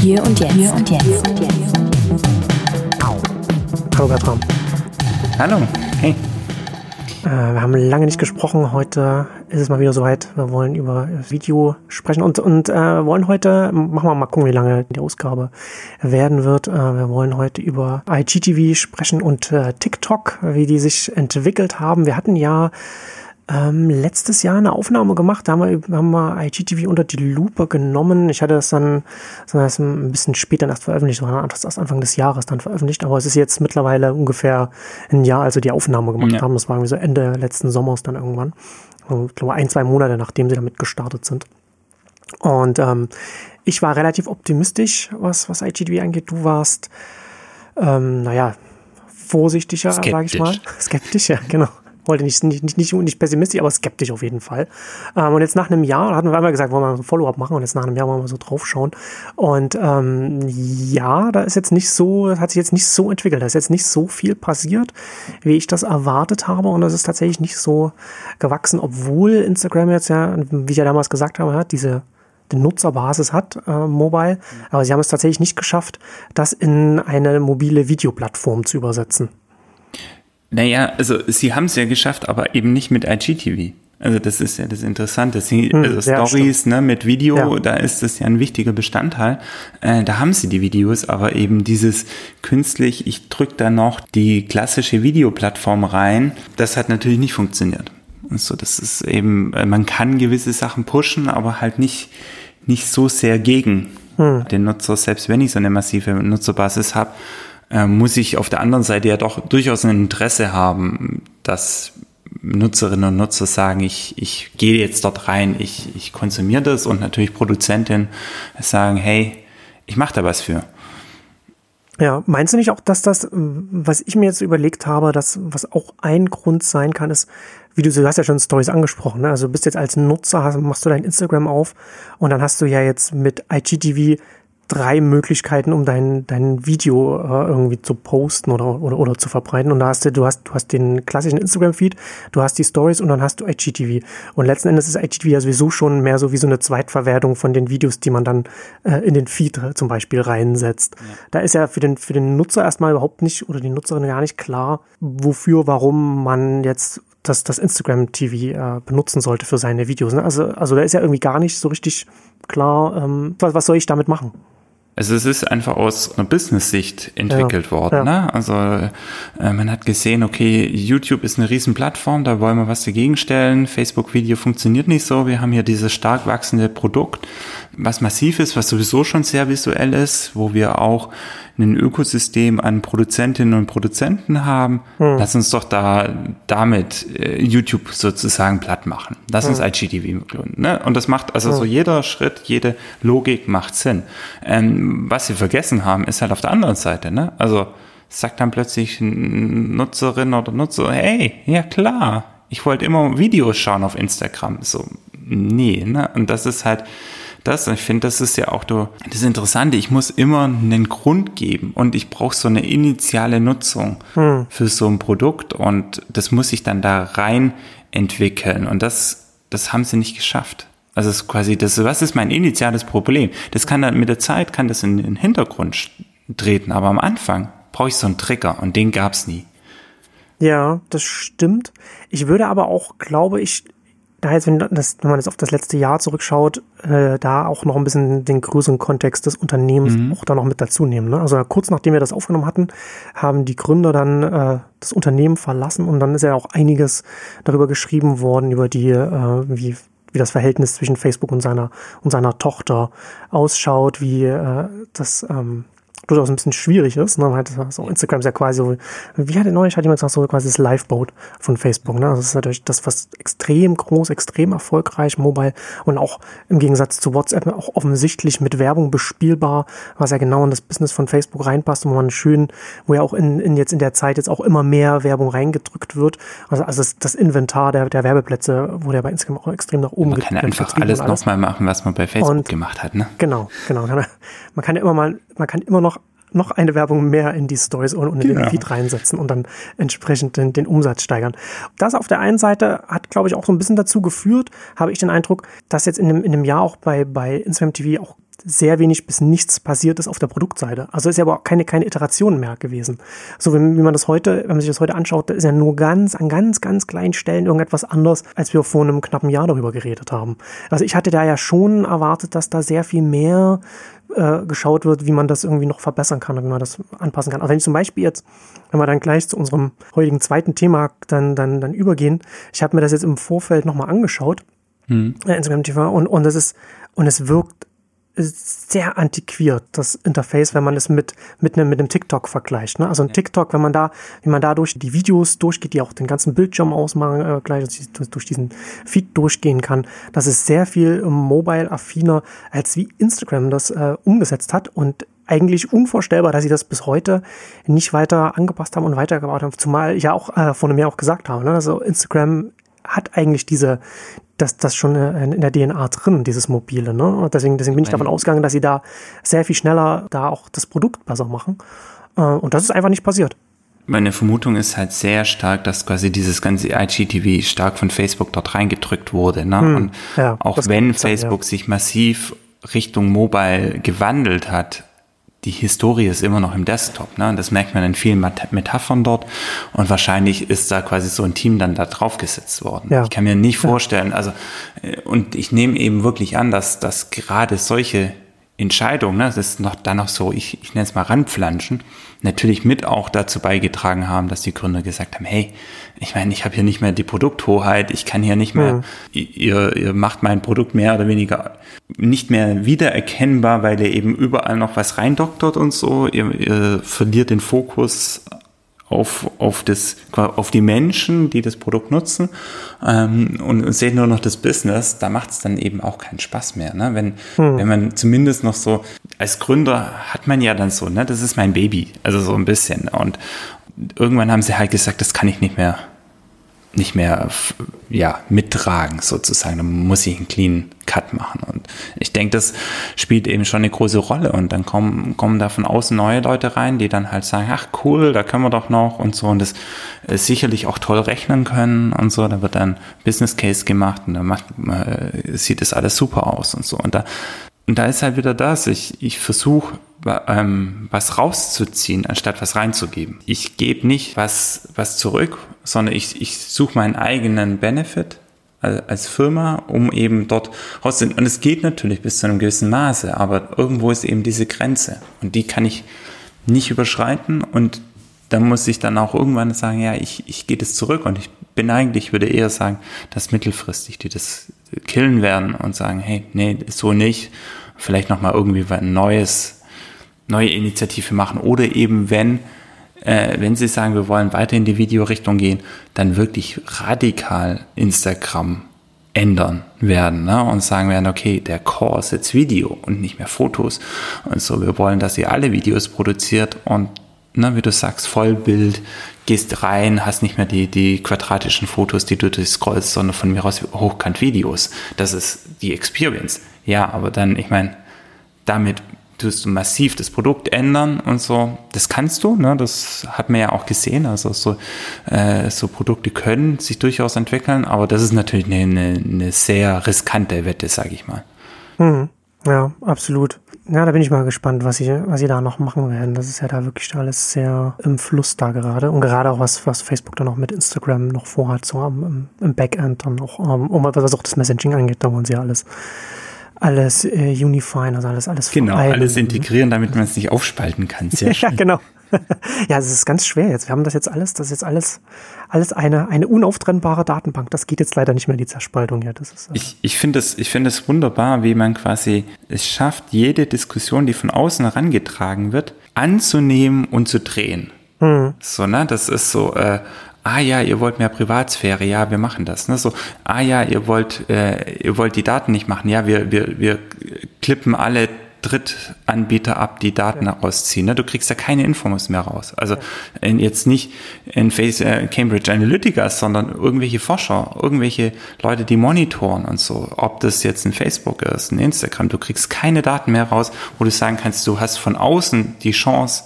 Hier und jetzt. Hier und jetzt. Hallo Bertram. Hallo, hey. Äh, wir haben lange nicht gesprochen. Heute ist es mal wieder soweit. Wir wollen über Video sprechen und, und äh, wollen heute, machen wir mal gucken, wie lange die Ausgabe werden wird. Äh, wir wollen heute über IGTV sprechen und äh, TikTok, wie die sich entwickelt haben. Wir hatten ja ähm, letztes Jahr eine Aufnahme gemacht. Da haben wir, haben wir IGTV unter die Lupe genommen. Ich hatte das dann das ein bisschen später erst veröffentlicht, sondern erst Anfang des Jahres dann veröffentlicht. Aber es ist jetzt mittlerweile ungefähr ein Jahr, als wir die Aufnahme gemacht ja. haben. Das war irgendwie so Ende letzten Sommers dann irgendwann. Ich glaube, ein, zwei Monate, nachdem sie damit gestartet sind. Und ähm, ich war relativ optimistisch, was, was IGTV angeht. Du warst, ähm, naja, vorsichtiger, sage ich mal. Skeptisch, ja, genau wollte nicht, nicht, nicht, nicht pessimistisch, aber skeptisch auf jeden Fall. Ähm, und jetzt nach einem Jahr, hatten wir einmal gesagt, wollen wir ein Follow-up machen und jetzt nach einem Jahr wollen wir so draufschauen. Und ähm, ja, da ist jetzt nicht so, hat sich jetzt nicht so entwickelt, da ist jetzt nicht so viel passiert, wie ich das erwartet habe und das ist tatsächlich nicht so gewachsen, obwohl Instagram jetzt ja, wie ich ja damals gesagt habe, hat diese die Nutzerbasis hat, äh, mobile, aber sie haben es tatsächlich nicht geschafft, das in eine mobile Videoplattform zu übersetzen. Naja, also sie haben es ja geschafft, aber eben nicht mit IGTV. Also das ist ja das Interessante. Sie, hm, also Stories ne, mit Video, ja. da ist das ja ein wichtiger Bestandteil. Äh, da haben sie die Videos, aber eben dieses künstlich, ich drücke da noch die klassische Videoplattform rein, das hat natürlich nicht funktioniert. Also das ist eben, äh, man kann gewisse Sachen pushen, aber halt nicht, nicht so sehr gegen hm. den Nutzer, selbst wenn ich so eine massive Nutzerbasis habe muss ich auf der anderen Seite ja doch durchaus ein Interesse haben, dass Nutzerinnen und Nutzer sagen, ich, ich gehe jetzt dort rein, ich, ich konsumiere das und natürlich Produzentinnen sagen, hey, ich mache da was für. Ja, meinst du nicht auch, dass das, was ich mir jetzt überlegt habe, dass was auch ein Grund sein kann, ist, wie du, du hast ja schon Stories angesprochen, ne? also bist jetzt als Nutzer, machst du dein Instagram auf und dann hast du ja jetzt mit IGTV drei Möglichkeiten, um dein, dein Video äh, irgendwie zu posten oder, oder, oder zu verbreiten. Und da hast du, du hast, du hast den klassischen Instagram-Feed, du hast die Stories und dann hast du IGTV. Und letzten Endes ist IGTV ja sowieso schon mehr so wie so eine Zweitverwertung von den Videos, die man dann äh, in den Feed äh, zum Beispiel reinsetzt. Ja. Da ist ja für den, für den Nutzer erstmal überhaupt nicht oder die Nutzerin gar nicht klar, wofür, warum man jetzt das, das Instagram TV äh, benutzen sollte für seine Videos. Ne? Also, also da ist ja irgendwie gar nicht so richtig klar, ähm, was, was soll ich damit machen? Also es ist einfach aus einer Business-Sicht entwickelt ja, worden. Ja. Ne? Also äh, man hat gesehen, okay, YouTube ist eine riesen Plattform, da wollen wir was dagegen stellen. Facebook-Video funktioniert nicht so. Wir haben hier dieses stark wachsende Produkt, was massiv ist, was sowieso schon sehr visuell ist, wo wir auch ein Ökosystem an Produzentinnen und Produzenten haben. Hm. Lass uns doch da damit äh, YouTube sozusagen platt machen. Lass hm. uns IGTV gründen. Ne? Und das macht also hm. so jeder Schritt, jede Logik macht Sinn. Ähm, was wir vergessen haben, ist halt auf der anderen Seite. Ne? Also sagt dann plötzlich Nutzerin oder Nutzer, hey, ja klar, ich wollte immer Videos schauen auf Instagram. So, nee, ne? Und das ist halt, das. Ich finde, das ist ja auch das Interessante. Ich muss immer einen Grund geben und ich brauche so eine initiale Nutzung hm. für so ein Produkt und das muss ich dann da rein entwickeln und das, das haben sie nicht geschafft. Also es ist quasi das, was ist mein initiales Problem? Das kann dann mit der Zeit, kann das in den Hintergrund treten, aber am Anfang brauche ich so einen Trigger und den gab es nie. Ja, das stimmt. Ich würde aber auch, glaube ich, da jetzt, wenn, das, wenn man jetzt auf das letzte Jahr zurückschaut, äh, da auch noch ein bisschen den größeren Kontext des Unternehmens mhm. auch da noch mit dazu nehmen. Ne? Also kurz nachdem wir das aufgenommen hatten, haben die Gründer dann äh, das Unternehmen verlassen und dann ist ja auch einiges darüber geschrieben worden, über die, äh, wie, wie das Verhältnis zwischen Facebook und seiner und seiner Tochter ausschaut, wie äh, das ähm, durchaus ein bisschen schwierig ist. Ne? Halt, so Instagram ist ja quasi so, wie hat der neulich hat jemand gesagt, so quasi das Liveboat von Facebook. Ne? Das ist natürlich das, was extrem groß, extrem erfolgreich, mobile und auch im Gegensatz zu WhatsApp auch offensichtlich mit Werbung bespielbar, was ja genau in das Business von Facebook reinpasst und man schön, wo ja auch in, in jetzt in der Zeit jetzt auch immer mehr Werbung reingedrückt wird. Also, also das, das Inventar der, der Werbeplätze wurde ja bei Instagram auch extrem nach oben Man kann ja einfach alles, alles. nochmal machen, was man bei Facebook und gemacht hat. Ne? Genau, genau. Man kann ja immer mal, man kann immer noch noch eine Werbung mehr in die Stories und in genau. den Feed reinsetzen und dann entsprechend den, den Umsatz steigern. Das auf der einen Seite hat, glaube ich, auch so ein bisschen dazu geführt, habe ich den Eindruck, dass jetzt in dem, in dem Jahr auch bei, bei Instagram TV auch sehr wenig bis nichts passiert ist auf der Produktseite. Also ist ja aber auch keine, keine Iteration mehr gewesen. So wie, wie man das heute, wenn man sich das heute anschaut, ist ja nur ganz, an ganz, ganz kleinen Stellen irgendetwas anders, als wir vor einem knappen Jahr darüber geredet haben. Also ich hatte da ja schon erwartet, dass da sehr viel mehr äh, geschaut wird, wie man das irgendwie noch verbessern kann und wie man das anpassen kann. Aber wenn ich zum Beispiel jetzt, wenn wir dann gleich zu unserem heutigen zweiten Thema dann, dann, dann übergehen, ich habe mir das jetzt im Vorfeld nochmal angeschaut, hm. äh, Instagram TV, und, und es ist, und es wirkt sehr antiquiert, das Interface, wenn man es mit, mit einem, mit einem TikTok vergleicht. Ne? Also ein TikTok, wenn man da, wie man da durch die Videos durchgeht, die auch den ganzen Bildschirm ausmachen, äh, gleich durch diesen Feed durchgehen kann, das ist sehr viel mobile-affiner, als wie Instagram das äh, umgesetzt hat und eigentlich unvorstellbar, dass sie das bis heute nicht weiter angepasst haben und weitergebaut haben. Zumal ich ja auch äh, vor einem Jahr auch gesagt habe, ne? also Instagram hat eigentlich diese, das, das schon in der DNA drin, dieses Mobile. Ne? Und deswegen, deswegen bin ich davon ausgegangen, dass sie da sehr viel schneller da auch das Produkt besser machen. Äh, und das ist einfach nicht passiert. Meine Vermutung ist halt sehr stark, dass quasi dieses ganze IGTV stark von Facebook dort reingedrückt wurde. Ne? Hm, und ja, auch wenn Facebook sein, ja. sich massiv Richtung Mobile gewandelt hat, die Historie ist immer noch im Desktop. Ne? Das merkt man in vielen Metaphern dort. Und wahrscheinlich ist da quasi so ein Team dann da draufgesetzt worden. Ja. Ich kann mir nicht vorstellen, also, äh, und ich nehme eben wirklich an, dass, dass gerade solche Entscheidungen, ne, das ist noch dann noch so, ich, ich nenne es mal ranpflanschen, natürlich mit auch dazu beigetragen haben, dass die Gründer gesagt haben, hey, ich meine, ich habe hier nicht mehr die Produkthoheit, ich kann hier nicht mehr, mhm. ihr, ihr macht mein Produkt mehr oder weniger nicht mehr wiedererkennbar, weil ihr eben überall noch was reindoktert und so, ihr, ihr verliert den Fokus auf, auf, das, auf die Menschen, die das Produkt nutzen ähm, und seht nur noch das Business, da macht es dann eben auch keinen Spaß mehr. Ne? Wenn, hm. wenn man zumindest noch so, als Gründer hat man ja dann so, ne, das ist mein Baby, also so ein bisschen. Und irgendwann haben sie halt gesagt, das kann ich nicht mehr nicht mehr ja, mittragen sozusagen. Da muss ich einen clean Cut machen. Und ich denke, das spielt eben schon eine große Rolle. Und dann kommen, kommen da von außen neue Leute rein, die dann halt sagen, ach cool, da können wir doch noch und so. Und das äh, sicherlich auch toll rechnen können und so. Da wird dann Business Case gemacht und dann macht, äh, sieht das alles super aus und so. Und da, und da ist halt wieder das. Ich, ich versuche ähm, was rauszuziehen, anstatt was reinzugeben. Ich gebe nicht was, was zurück, sondern ich, ich suche meinen eigenen Benefit als Firma, um eben dort rauszufinden. Und es geht natürlich bis zu einem gewissen Maße, aber irgendwo ist eben diese Grenze und die kann ich nicht überschreiten und da muss ich dann auch irgendwann sagen, ja, ich, ich gehe das zurück und ich bin eigentlich, würde eher sagen, dass mittelfristig die das killen werden und sagen, hey, nee, so nicht, vielleicht nochmal irgendwie ein neues neue Initiative machen oder eben wenn äh, wenn Sie sagen, wir wollen weiter in die Videorichtung gehen, dann wirklich radikal Instagram ändern werden ne? und sagen werden, okay, der Core ist jetzt Video und nicht mehr Fotos und so. Wir wollen, dass ihr alle Videos produziert und ne, wie du sagst, Vollbild, gehst rein, hast nicht mehr die, die quadratischen Fotos, die du durchscrollst, sondern von mir aus hochkant Videos. Das ist die Experience. Ja, aber dann, ich meine, damit tust du massiv das Produkt ändern und so. Das kannst du, ne? das hat man ja auch gesehen. Also so, äh, so Produkte können sich durchaus entwickeln, aber das ist natürlich eine, eine, eine sehr riskante Wette, sage ich mal. Mhm. Ja, absolut. Ja, da bin ich mal gespannt, was sie, was sie da noch machen werden. Das ist ja da wirklich alles sehr im Fluss da gerade. Und gerade auch was, was Facebook dann noch mit Instagram noch vorhat, so am, im Backend dann auch, um, um was auch das Messaging angeht, da wollen sie ja alles alles äh, unifyen, also alles, alles Genau, vereinen. alles integrieren, damit man es nicht aufspalten kann. Sehr ja, genau. ja, es ist ganz schwer jetzt. Wir haben das jetzt alles, das ist jetzt alles, alles eine, eine unauftrennbare Datenbank. Das geht jetzt leider nicht mehr, die Zerspaltung. Ja, das ist, äh ich ich finde es ich finde es wunderbar, wie man quasi es schafft, jede Diskussion, die von außen herangetragen wird, anzunehmen und zu drehen. Hm. So, ne? Das ist so, äh, ah ja, ihr wollt mehr Privatsphäre, ja, wir machen das. Ne? So, ah ja, ihr wollt, äh, ihr wollt die Daten nicht machen, ja, wir, wir, wir klippen alle Drittanbieter ab, die Daten ja. rausziehen. Ne? Du kriegst da keine Infos mehr raus. Also ja. jetzt nicht in Face, äh, Cambridge Analytica, sondern irgendwelche Forscher, irgendwelche Leute, die monitoren und so. Ob das jetzt ein Facebook ist, ein Instagram, du kriegst keine Daten mehr raus, wo du sagen kannst, du hast von außen die Chance,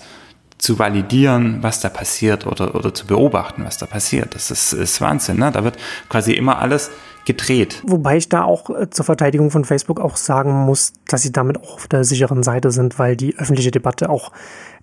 zu validieren, was da passiert oder, oder zu beobachten, was da passiert. Das ist, ist Wahnsinn. Ne? Da wird quasi immer alles gedreht. Wobei ich da auch äh, zur Verteidigung von Facebook auch sagen muss, dass sie damit auch auf der sicheren Seite sind, weil die öffentliche Debatte auch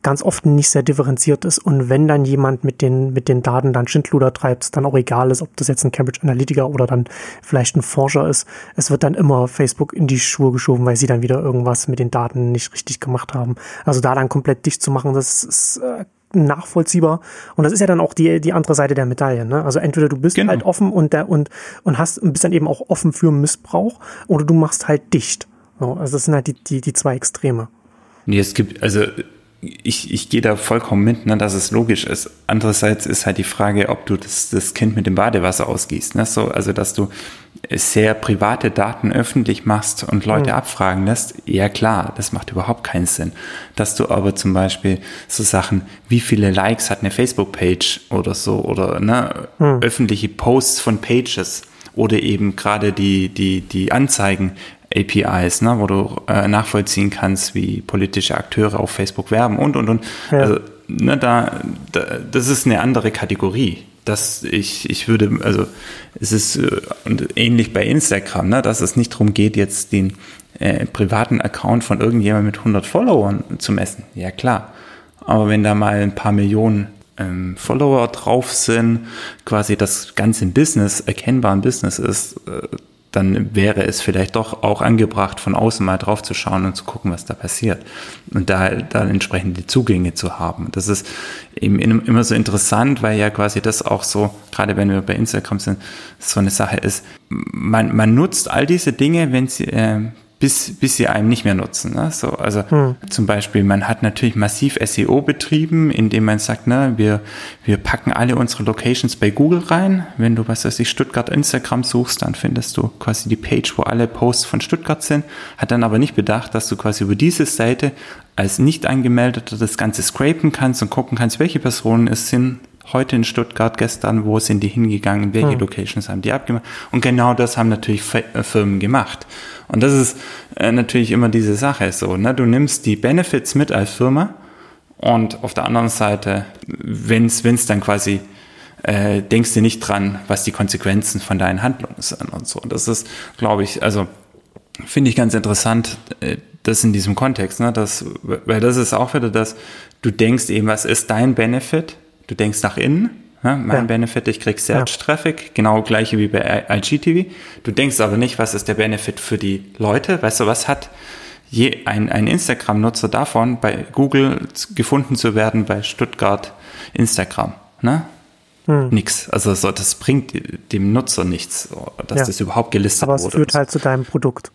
ganz oft nicht sehr differenziert ist und wenn dann jemand mit den, mit den Daten dann Schindluder treibt, dann auch egal ist, ob das jetzt ein Cambridge Analytica oder dann vielleicht ein Forscher ist, es wird dann immer Facebook in die Schuhe geschoben, weil sie dann wieder irgendwas mit den Daten nicht richtig gemacht haben. Also da dann komplett dicht zu machen, das ist äh, nachvollziehbar. Und das ist ja dann auch die, die andere Seite der Medaille. Ne? Also entweder du bist genau. halt offen und, der, und, und hast, bist dann eben auch offen für Missbrauch oder du machst halt dicht. So, also das sind halt die, die, die zwei Extreme. Nee, es gibt, also ich, ich gehe da vollkommen mit, ne, dass es logisch ist. Andererseits ist halt die Frage, ob du das, das Kind mit dem Badewasser ausgießt. Ne? So, also, dass du sehr private Daten öffentlich machst und Leute mhm. abfragen lässt, ja klar, das macht überhaupt keinen Sinn. Dass du aber zum Beispiel so Sachen, wie viele Likes hat eine Facebook-Page oder so, oder ne, mhm. öffentliche Posts von Pages oder eben gerade die, die, die Anzeigen, APIs, ne, wo du äh, nachvollziehen kannst, wie politische Akteure auf Facebook werben und und und. Ja. Also, ne, da, da, das ist eine andere Kategorie. Das ich, ich würde, also es ist äh, und ähnlich bei Instagram, ne, dass es nicht darum geht, jetzt den äh, privaten Account von irgendjemandem mit 100 Followern zu messen. Ja klar, aber wenn da mal ein paar Millionen ähm, Follower drauf sind, quasi das ganze Business erkennbar ein Business ist, äh, dann wäre es vielleicht doch auch angebracht, von außen mal drauf zu schauen und zu gucken, was da passiert. Und da dann entsprechend die Zugänge zu haben. Das ist eben immer so interessant, weil ja quasi das auch so, gerade wenn wir bei Instagram sind, so eine Sache ist. Man, man nutzt all diese Dinge, wenn sie, äh, bis, bis sie einem nicht mehr nutzen. Ne? So, also hm. zum Beispiel, man hat natürlich massiv SEO betrieben, indem man sagt, ne, wir, wir packen alle unsere Locations bei Google rein. Wenn du, was weiß ich, Stuttgart Instagram suchst, dann findest du quasi die Page, wo alle Posts von Stuttgart sind. Hat dann aber nicht bedacht, dass du quasi über diese Seite als nicht angemeldeter das Ganze scrapen kannst und gucken kannst, welche Personen es sind, heute in Stuttgart, gestern, wo sind die hingegangen, welche hm. Locations haben die abgemacht. Und genau das haben natürlich äh, Firmen gemacht. Und das ist äh, natürlich immer diese Sache so. Ne? Du nimmst die Benefits mit als Firma und auf der anderen Seite, wenn es dann quasi äh, denkst du nicht dran, was die Konsequenzen von deinen Handlungen sind und so. Und das ist, glaube ich, also finde ich ganz interessant, äh, das in diesem Kontext, ne? das, weil das ist auch wieder das, du denkst eben, was ist dein Benefit Du denkst nach innen, ja, mein ja. Benefit, ich krieg Search-Traffic, ja. genau gleiche wie bei IGTV. Du denkst aber nicht, was ist der Benefit für die Leute? Weißt du, was hat je ein, ein Instagram-Nutzer davon, bei Google gefunden zu werden, bei Stuttgart Instagram? Ne? Hm. Nix. Also so, das bringt dem Nutzer nichts, dass das überhaupt gelistet wurde. Aber es führt halt zu deinem Produkt.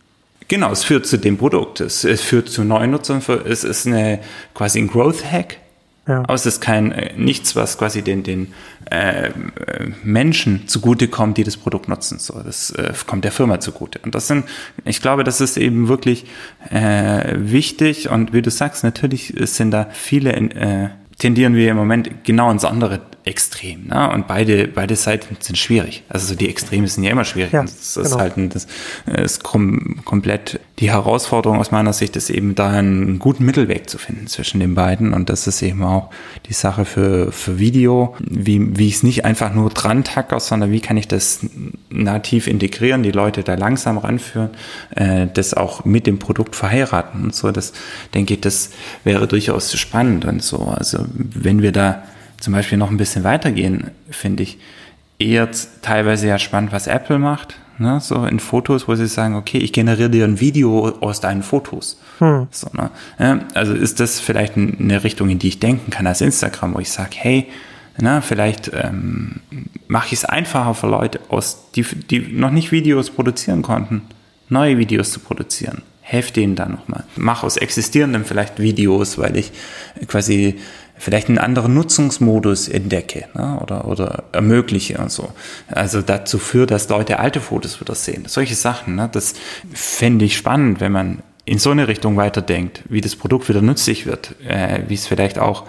Genau, es führt zu dem Produkt. Es, es führt zu neuen Nutzern. Es ist eine quasi ein Growth Hack ja. Aber es ist kein äh, nichts, was quasi den, den äh, Menschen zugutekommt, die das Produkt nutzen. So, das äh, kommt der Firma zugute. Und das sind, ich glaube, das ist eben wirklich äh, wichtig. Und wie du sagst, natürlich sind da viele äh, tendieren wir im Moment genau ins andere Extrem. Ne? Und beide, beide Seiten sind schwierig. Also so die Extreme sind ja immer schwierig. Ja, das genau. ist halt ein, das ist kom komplett die Herausforderung aus meiner Sicht, ist eben da einen guten Mittelweg zu finden zwischen den beiden. Und das ist eben auch die Sache für, für Video, wie, wie ich es nicht einfach nur dran tacke, sondern wie kann ich das nativ integrieren, die Leute da langsam ranführen, äh, das auch mit dem Produkt verheiraten und so. Das denke ich, das wäre durchaus spannend und so. Also wenn wir da zum Beispiel noch ein bisschen weitergehen, finde ich eher teilweise ja spannend, was Apple macht. Ne? So in Fotos, wo sie sagen, okay, ich generiere dir ein Video aus deinen Fotos. Hm. So, ne? ja, also ist das vielleicht eine Richtung, in die ich denken kann als Instagram, wo ich sage, hey, na, vielleicht ähm, mache ich es einfacher für Leute, aus, die, die noch nicht Videos produzieren konnten, neue Videos zu produzieren. Helf denen dann nochmal. Mach aus existierenden vielleicht Videos, weil ich quasi vielleicht einen anderen Nutzungsmodus entdecke ne, oder, oder ermögliche und so. Also dazu führt, dass Leute alte Fotos wieder sehen. Solche Sachen, ne, das fände ich spannend, wenn man in so eine Richtung weiterdenkt, wie das Produkt wieder nützlich wird, äh, wie es vielleicht auch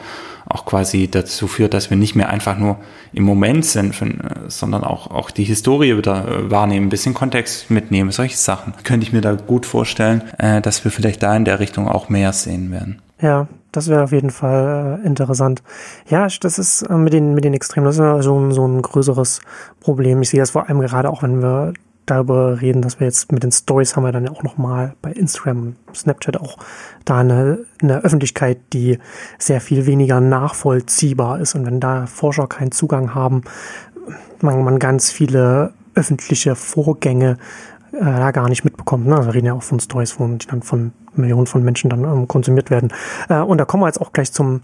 auch quasi dazu führt, dass wir nicht mehr einfach nur im Moment sind, äh, sondern auch, auch die Historie wieder äh, wahrnehmen, ein bisschen Kontext mitnehmen, solche Sachen. Könnte ich mir da gut vorstellen, äh, dass wir vielleicht da in der Richtung auch mehr sehen werden. Ja, das wäre auf jeden Fall äh, interessant. Ja, das ist äh, mit den, mit den Extremen, das ist so ein, so ein größeres Problem. Ich sehe das vor allem gerade auch, wenn wir darüber reden, dass wir jetzt mit den Stories haben wir dann ja auch nochmal bei Instagram, Snapchat auch da eine, eine Öffentlichkeit, die sehr viel weniger nachvollziehbar ist. Und wenn da Forscher keinen Zugang haben, man, man ganz viele öffentliche Vorgänge äh, da gar nicht mitbekommt. Ne? Also wir reden ja auch von Stories, wo die dann von Millionen von Menschen dann ähm, konsumiert werden. Äh, und da kommen wir jetzt auch gleich zum,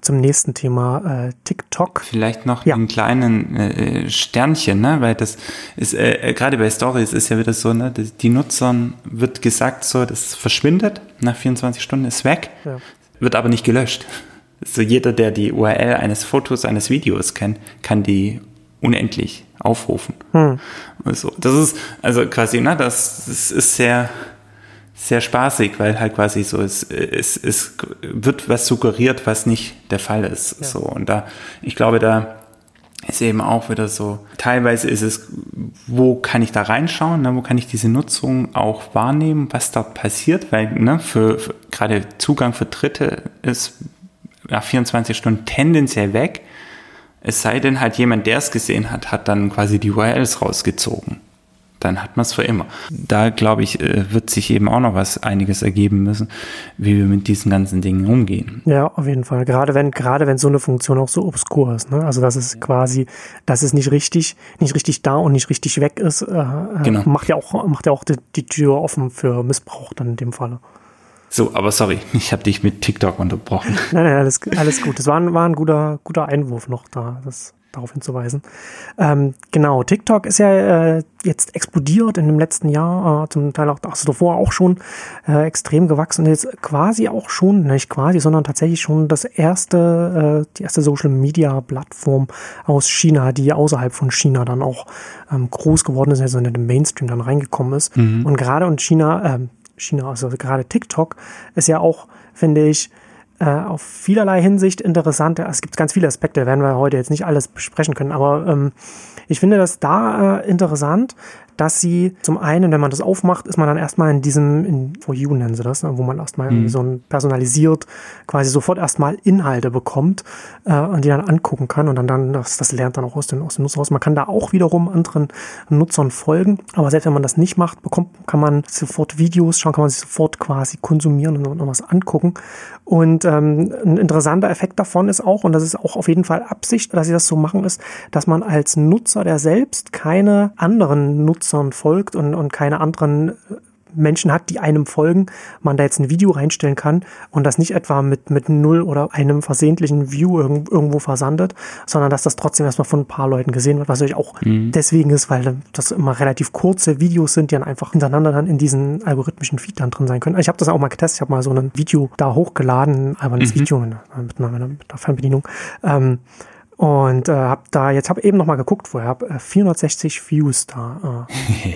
zum nächsten Thema, äh, TikTok. Vielleicht noch ja. einen kleinen äh, Sternchen, ne? weil das ist, äh, äh gerade bei Stories ist ja wieder so, ne? die, die Nutzern wird gesagt, so, das verschwindet, nach 24 Stunden ist weg, ja. wird aber nicht gelöscht. So jeder, der die URL eines Fotos, eines Videos kennt, kann die unendlich aufrufen. Hm. Also, das ist, also quasi, ne, das, das ist sehr, sehr spaßig, weil halt quasi so, es, es, es wird was suggeriert, was nicht der Fall ist. Ja. So, und da, ich glaube, da ist eben auch wieder so, teilweise ist es, wo kann ich da reinschauen, ne, wo kann ich diese Nutzung auch wahrnehmen, was dort passiert, weil ne, für, für gerade Zugang für Dritte ist nach 24 Stunden tendenziell weg. Es sei denn halt jemand, der es gesehen hat, hat dann quasi die URLs rausgezogen. Dann hat man es für immer. Da glaube ich, äh, wird sich eben auch noch was einiges ergeben müssen, wie wir mit diesen ganzen Dingen umgehen. Ja, auf jeden Fall. Gerade wenn, gerade wenn so eine Funktion auch so obskur ist, ne? Also das ist ja. quasi, dass es nicht richtig, nicht richtig da und nicht richtig weg ist, äh, äh, genau. macht ja auch, macht ja auch die, die Tür offen für Missbrauch dann in dem Falle. So, aber sorry, ich habe dich mit TikTok unterbrochen. nein, nein, alles, alles gut. Das war, ein, war ein guter, guter Einwurf noch da, das, darauf hinzuweisen. Ähm, genau, TikTok ist ja äh, jetzt explodiert in dem letzten Jahr, äh, zum Teil auch also davor auch schon äh, extrem gewachsen und jetzt quasi auch schon, nicht quasi, sondern tatsächlich schon das erste, äh, die erste Social Media Plattform aus China, die außerhalb von China dann auch ähm, groß geworden ist, also in den Mainstream dann reingekommen ist. Mhm. Und gerade in China, China, also gerade TikTok, ist ja auch, finde ich, äh, auf vielerlei Hinsicht interessant. Es gibt ganz viele Aspekte, werden wir heute jetzt nicht alles besprechen können, aber ähm, ich finde das da äh, interessant, dass sie zum einen, wenn man das aufmacht, ist man dann erstmal in diesem, in For You nennen sie das, ne, wo man erstmal mhm. so ein personalisiert quasi sofort erstmal Inhalte bekommt äh, und die dann angucken kann und dann, dann das, das lernt dann auch aus dem, aus dem Nutzer raus. Man kann da auch wiederum anderen Nutzern folgen, aber selbst wenn man das nicht macht, bekommt, kann man sofort Videos schauen, kann man sich sofort quasi konsumieren und noch was angucken. Und ähm, ein interessanter Effekt davon ist auch, und das ist auch auf jeden Fall Absicht, dass sie das so machen, ist, dass man als Nutzer, der selbst keine anderen Nutzer Nutzern folgt und, und keine anderen Menschen hat, die einem folgen, man da jetzt ein Video reinstellen kann und das nicht etwa mit, mit null oder einem versehentlichen View irgendwo versandet, sondern dass das trotzdem erstmal von ein paar Leuten gesehen wird, was natürlich auch mhm. deswegen ist, weil das immer relativ kurze Videos sind, die dann einfach hintereinander dann in diesen algorithmischen Feed dann drin sein können. Ich habe das auch mal getestet, ich habe mal so ein Video da hochgeladen, aber ein mhm. Video mit einer, mit einer Fernbedienung. Ähm, und äh, habe da jetzt habe eben noch mal geguckt vorher habe äh, 460 Views da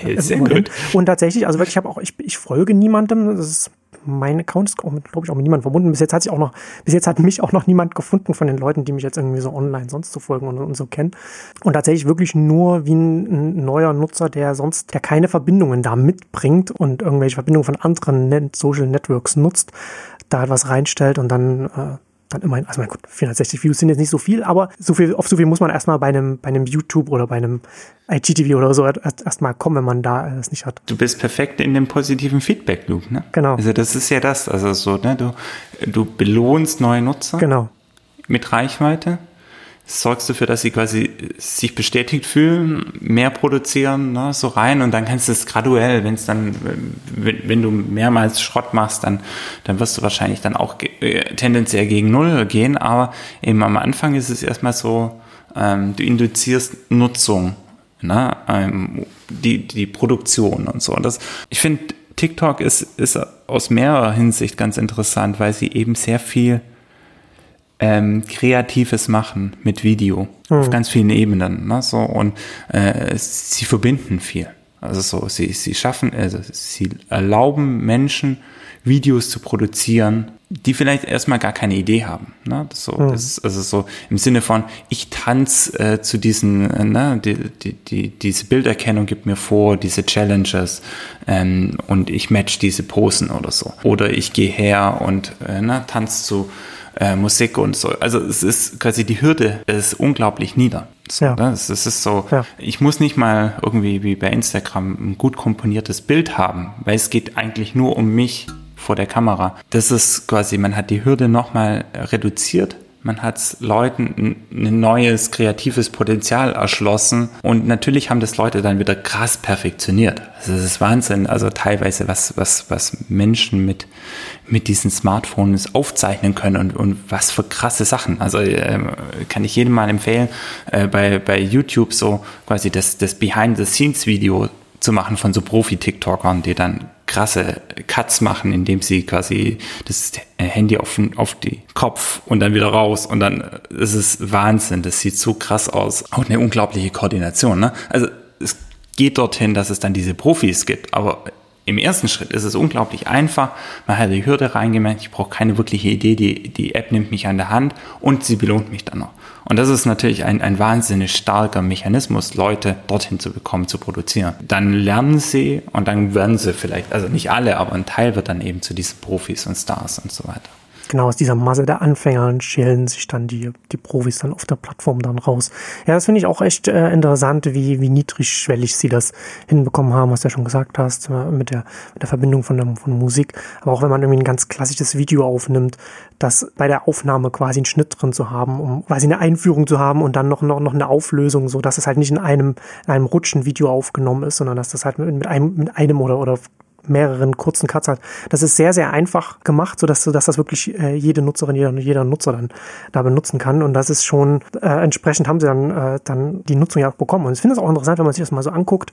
äh, sehr gut. und tatsächlich also wirklich ich habe auch ich, ich folge niemandem das ist mein Account ist glaube ich auch mit niemandem verbunden. Bis jetzt hat sich auch noch bis jetzt hat mich auch noch niemand gefunden von den Leuten die mich jetzt irgendwie so online sonst zu so folgen und, und, so kennen. Und tatsächlich wirklich nur wie ein, ein, neuer Nutzer der sonst der keine Verbindungen da mitbringt und irgendwelche Verbindungen von anderen Net Social Networks nutzt da etwas reinstellt und dann äh, dann immerhin, also mein Gott, 460 Views sind jetzt nicht so viel, aber so viel, auf so viel muss man erstmal bei einem, bei einem YouTube oder bei einem IGTV oder so erstmal kommen, wenn man da es nicht hat. Du bist perfekt in dem positiven Feedback-Loop, ne? Genau. Also das ist ja das, also so, ne, du, du belohnst neue Nutzer. Genau. Mit Reichweite sorgst dafür, dass sie quasi sich bestätigt fühlen, mehr produzieren, ne, so rein und dann kannst du es graduell, wenn es dann, wenn, wenn, du mehrmals Schrott machst, dann, dann wirst du wahrscheinlich dann auch äh, tendenziell gegen Null gehen, aber eben am Anfang ist es erstmal so, ähm, du induzierst Nutzung, ne, ähm, die, die Produktion und so. Das, ich finde, TikTok ist, ist aus mehrerer Hinsicht ganz interessant, weil sie eben sehr viel ähm, kreatives Machen mit Video mhm. auf ganz vielen Ebenen. Ne? So, und äh, sie verbinden viel. Also so, sie, sie schaffen, also sie erlauben Menschen, Videos zu produzieren, die vielleicht erstmal gar keine Idee haben. Ne? Das so, mhm. das ist also so im Sinne von, ich tanze äh, zu diesen, äh, ne, die, die, die, diese Bilderkennung gibt mir vor, diese Challenges ähm, und ich match diese Posen oder so. Oder ich gehe her und äh, ne, tanze zu äh, Musik und so. Also es ist quasi die Hürde ist unglaublich nieder. So, ja. ne? es, es, ist so, ja. ich muss nicht mal irgendwie wie bei Instagram ein gut komponiertes Bild haben, weil es geht eigentlich nur um mich vor der Kamera. Das ist quasi, man hat die Hürde nochmal reduziert man hat Leuten ein neues kreatives Potenzial erschlossen und natürlich haben das Leute dann wieder krass perfektioniert. Also das ist Wahnsinn. Also teilweise was, was, was Menschen mit, mit diesen Smartphones aufzeichnen können und, und was für krasse Sachen. Also äh, kann ich jedem mal empfehlen, äh, bei, bei YouTube so quasi das, das Behind-the-Scenes-Video zu machen von so Profi-TikTokern, die dann krasse Cuts machen, indem sie quasi das Handy auf, auf die Kopf und dann wieder raus und dann ist es Wahnsinn. Das sieht so krass aus. Auch eine unglaubliche Koordination. Ne? Also es geht dorthin, dass es dann diese Profis gibt, aber im ersten Schritt ist es unglaublich einfach. Man hat die Hürde reingemerkt, ich brauche keine wirkliche Idee, die, die App nimmt mich an der Hand und sie belohnt mich dann noch. Und das ist natürlich ein, ein wahnsinnig starker Mechanismus, Leute dorthin zu bekommen, zu produzieren. Dann lernen sie und dann werden sie vielleicht, also nicht alle, aber ein Teil wird dann eben zu diesen Profis und Stars und so weiter genau aus dieser Masse der Anfänger schälen sich dann die, die Profis dann auf der Plattform dann raus. Ja, das finde ich auch echt äh, interessant, wie, wie niedrigschwellig sie das hinbekommen haben, was du ja schon gesagt hast, äh, mit der, mit der Verbindung von der von Musik. Aber auch wenn man irgendwie ein ganz klassisches Video aufnimmt, das bei der Aufnahme quasi einen Schnitt drin zu haben, um quasi eine Einführung zu haben und dann noch, noch, noch eine Auflösung, so dass es halt nicht in einem, in einem Rutschen Video aufgenommen ist, sondern dass das halt mit, mit einem, mit einem oder, oder mehreren kurzen Cuts hat. Das ist sehr, sehr einfach gemacht, sodass, dass das wirklich äh, jede Nutzerin, jeder, jeder Nutzer dann da benutzen kann. Und das ist schon, äh, entsprechend haben sie dann, äh, dann die Nutzung ja auch bekommen. Und ich finde es auch interessant, wenn man sich das mal so anguckt,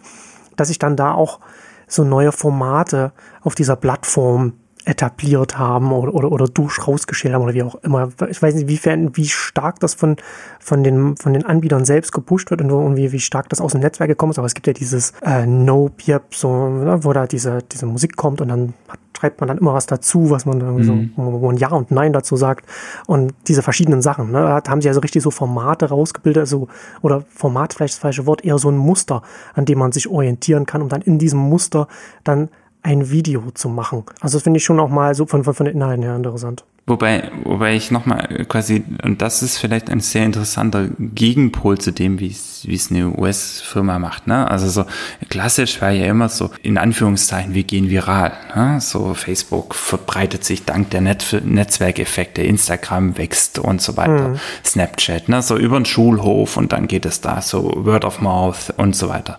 dass sich dann da auch so neue Formate auf dieser Plattform etabliert haben oder, oder, oder durch rausgeschält haben oder wie auch immer. Ich weiß nicht, wiefern, wie stark das von, von, den, von den Anbietern selbst gepusht wird und wie, wie stark das aus dem Netzwerk gekommen ist. Aber es gibt ja dieses äh, Nope, so, ne, wo da diese, diese Musik kommt und dann schreibt man dann immer was dazu, was man irgendwie mhm. so, wo man Ja und Nein dazu sagt. Und diese verschiedenen Sachen, ne, da haben sie also richtig so Formate rausgebildet, also, oder Format vielleicht das falsche Wort, eher so ein Muster, an dem man sich orientieren kann, um dann in diesem Muster dann ein Video zu machen. Also das finde ich schon auch mal so von, von, von den Inhalten her interessant. Wobei, wobei ich nochmal quasi, und das ist vielleicht ein sehr interessanter Gegenpol zu dem, wie es, wie es eine US-Firma macht. Ne? Also so klassisch war ja immer so, in Anführungszeichen, wir gehen viral. Ne? So Facebook verbreitet sich dank der Net Netzwerkeffekte, Instagram wächst und so weiter, mhm. Snapchat, ne? so über den Schulhof und dann geht es da so Word of Mouth und so weiter.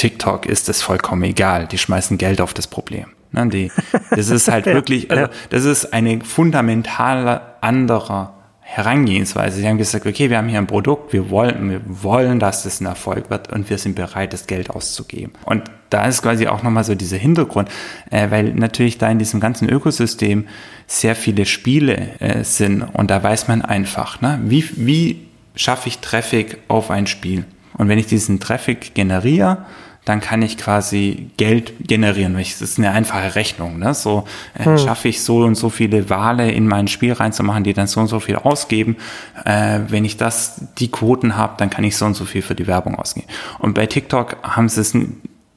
TikTok ist es vollkommen egal. Die schmeißen Geld auf das Problem. Ne, die, das ist halt wirklich, also das ist eine fundamentale andere Herangehensweise. Sie haben gesagt, okay, wir haben hier ein Produkt, wir wollen, wir wollen, dass das ein Erfolg wird und wir sind bereit, das Geld auszugeben. Und da ist quasi auch nochmal so dieser Hintergrund, äh, weil natürlich da in diesem ganzen Ökosystem sehr viele Spiele äh, sind und da weiß man einfach, ne, wie, wie schaffe ich Traffic auf ein Spiel? Und wenn ich diesen Traffic generiere, dann kann ich quasi Geld generieren. Das ist eine einfache Rechnung. Ne? So äh, hm. schaffe ich so und so viele Wale in mein Spiel reinzumachen, die dann so und so viel ausgeben. Äh, wenn ich das, die Quoten habe, dann kann ich so und so viel für die Werbung ausgeben. Und bei TikTok haben sie es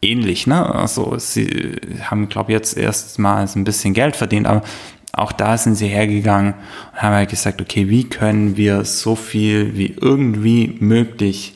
ähnlich. Ne? Also sie haben, glaube ich, jetzt erstmals ein bisschen Geld verdient, aber auch da sind sie hergegangen und haben halt gesagt, okay, wie können wir so viel wie irgendwie möglich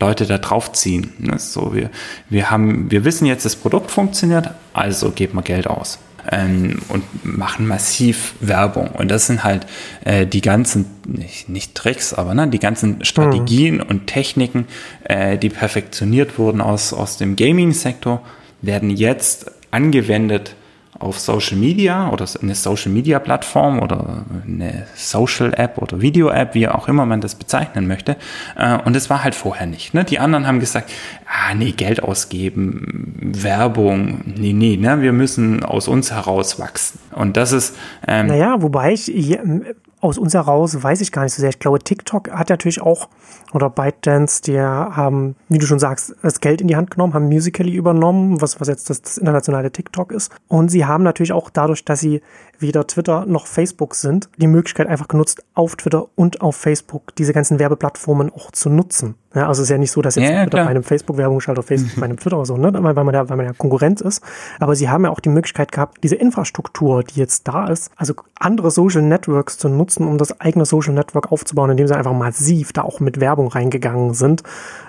Leute da draufziehen. Ne? So, wir, wir haben, wir wissen jetzt, das Produkt funktioniert, also geben wir Geld aus. Ähm, und machen massiv Werbung. Und das sind halt äh, die ganzen, nicht, nicht Tricks, aber ne, die ganzen Strategien mhm. und Techniken, äh, die perfektioniert wurden aus, aus dem Gaming-Sektor, werden jetzt angewendet auf Social Media oder eine Social Media Plattform oder eine Social App oder Video App, wie auch immer man das bezeichnen möchte. Äh, und das war halt vorher nicht. Ne? Die anderen haben gesagt, ah, nee, Geld ausgeben, Werbung, nee, nee, ne? wir müssen aus uns heraus wachsen. Und das ist. Ähm, naja, wobei ich aus uns heraus weiß ich gar nicht so sehr. Ich glaube, TikTok hat natürlich auch, oder ByteDance, die haben, wie du schon sagst, das Geld in die Hand genommen, haben Musical.ly übernommen, was, was jetzt das, das internationale TikTok ist. Und sie haben natürlich auch dadurch, dass sie weder Twitter noch Facebook sind, die Möglichkeit einfach genutzt, auf Twitter und auf Facebook diese ganzen Werbeplattformen auch zu nutzen. Ja, also es ist ja nicht so, dass jetzt ja, bei einem Facebook Werbung schaltet auf Facebook, bei einem Twitter oder so, ne? weil, weil man ja, weil man ja Konkurrenz ist. Aber sie haben ja auch die Möglichkeit gehabt, diese Infrastruktur, die jetzt da ist, also andere Social Networks zu nutzen, um das eigene Social Network aufzubauen, indem sie einfach massiv da auch mit Werbung reingegangen sind.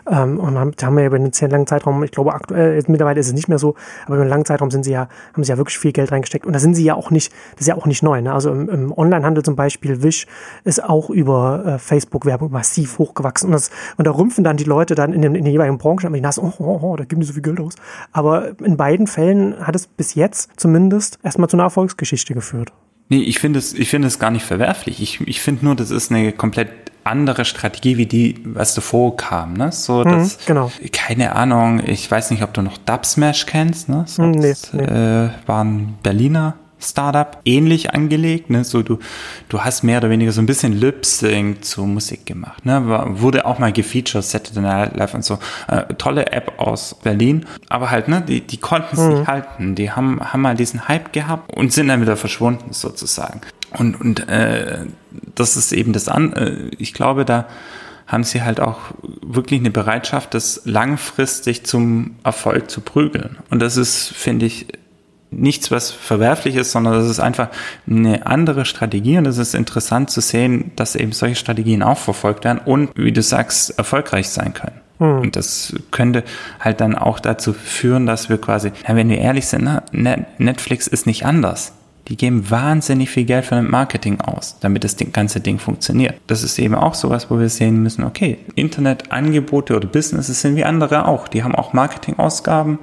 Ähm, und haben, haben wir ja über einen sehr langen Zeitraum, ich glaube aktuell, mittlerweile ist es nicht mehr so, aber über einen langen Zeitraum sind sie ja, haben sie ja wirklich viel Geld reingesteckt. Und da sind sie ja auch nicht, das ist ja auch nicht neu. Ne? Also im, im Onlinehandel zum Beispiel, Wish ist auch über äh, Facebook-Werbung massiv hochgewachsen. Und, das, und da rümpfen dann die Leute dann in, den, in den jeweiligen Branchen, aber die nass, oh, oh, oh, da geben die so viel Geld aus. Aber in beiden Fällen hat es bis jetzt zumindest erstmal zu einer Erfolgsgeschichte geführt. Nee, ich finde es, ich finde es gar nicht verwerflich. Ich, ich finde nur, das ist eine komplett andere Strategie wie die, was davor kam, ne? So, mhm, das, genau. keine Ahnung, ich weiß nicht, ob du noch Dubsmash kennst, ne? So, nee, das, nee. Äh, waren Berliner Startup ähnlich angelegt. Ne? So du, du hast mehr oder weniger so ein bisschen Lip-Sync zu Musik gemacht. Ne? Wurde auch mal gefeatured, Saturday Night Live und so. Äh, tolle App aus Berlin. Aber halt, ne, die, die konnten es mhm. nicht halten. Die haben, haben mal diesen Hype gehabt und sind dann wieder verschwunden sozusagen. Und, und äh, das ist eben das an. Äh, ich glaube, da haben sie halt auch wirklich eine Bereitschaft, das langfristig zum Erfolg zu prügeln. Und das ist, finde ich, nichts, was verwerflich ist, sondern das ist einfach eine andere Strategie und es ist interessant zu sehen, dass eben solche Strategien auch verfolgt werden und, wie du sagst, erfolgreich sein können. Hm. Und das könnte halt dann auch dazu führen, dass wir quasi, ja, wenn wir ehrlich sind, na, ne, Netflix ist nicht anders. Die geben wahnsinnig viel Geld für ein Marketing aus, damit das ganze Ding funktioniert. Das ist eben auch sowas, wo wir sehen müssen, okay, Internetangebote oder Businesses sind wie andere auch. Die haben auch Marketingausgaben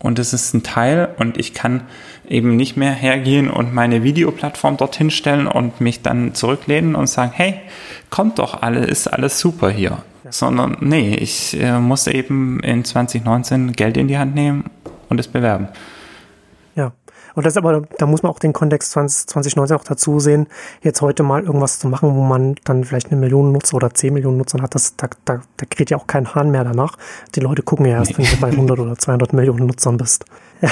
und es ist ein Teil und ich kann eben nicht mehr hergehen und meine Videoplattform dorthin stellen und mich dann zurücklehnen und sagen, hey, kommt doch alle, ist alles super hier. Sondern nee, ich äh, muss eben in 2019 Geld in die Hand nehmen und es bewerben. Und das aber, da muss man auch den Kontext 20, 2019 auch dazu sehen, jetzt heute mal irgendwas zu machen, wo man dann vielleicht eine Million Nutzer oder 10 Millionen Nutzer hat, das, da, da, da kriegt ja auch kein Hahn mehr danach. Die Leute gucken ja erst, wenn du bei 100 oder 200 Millionen Nutzern bist. Ja.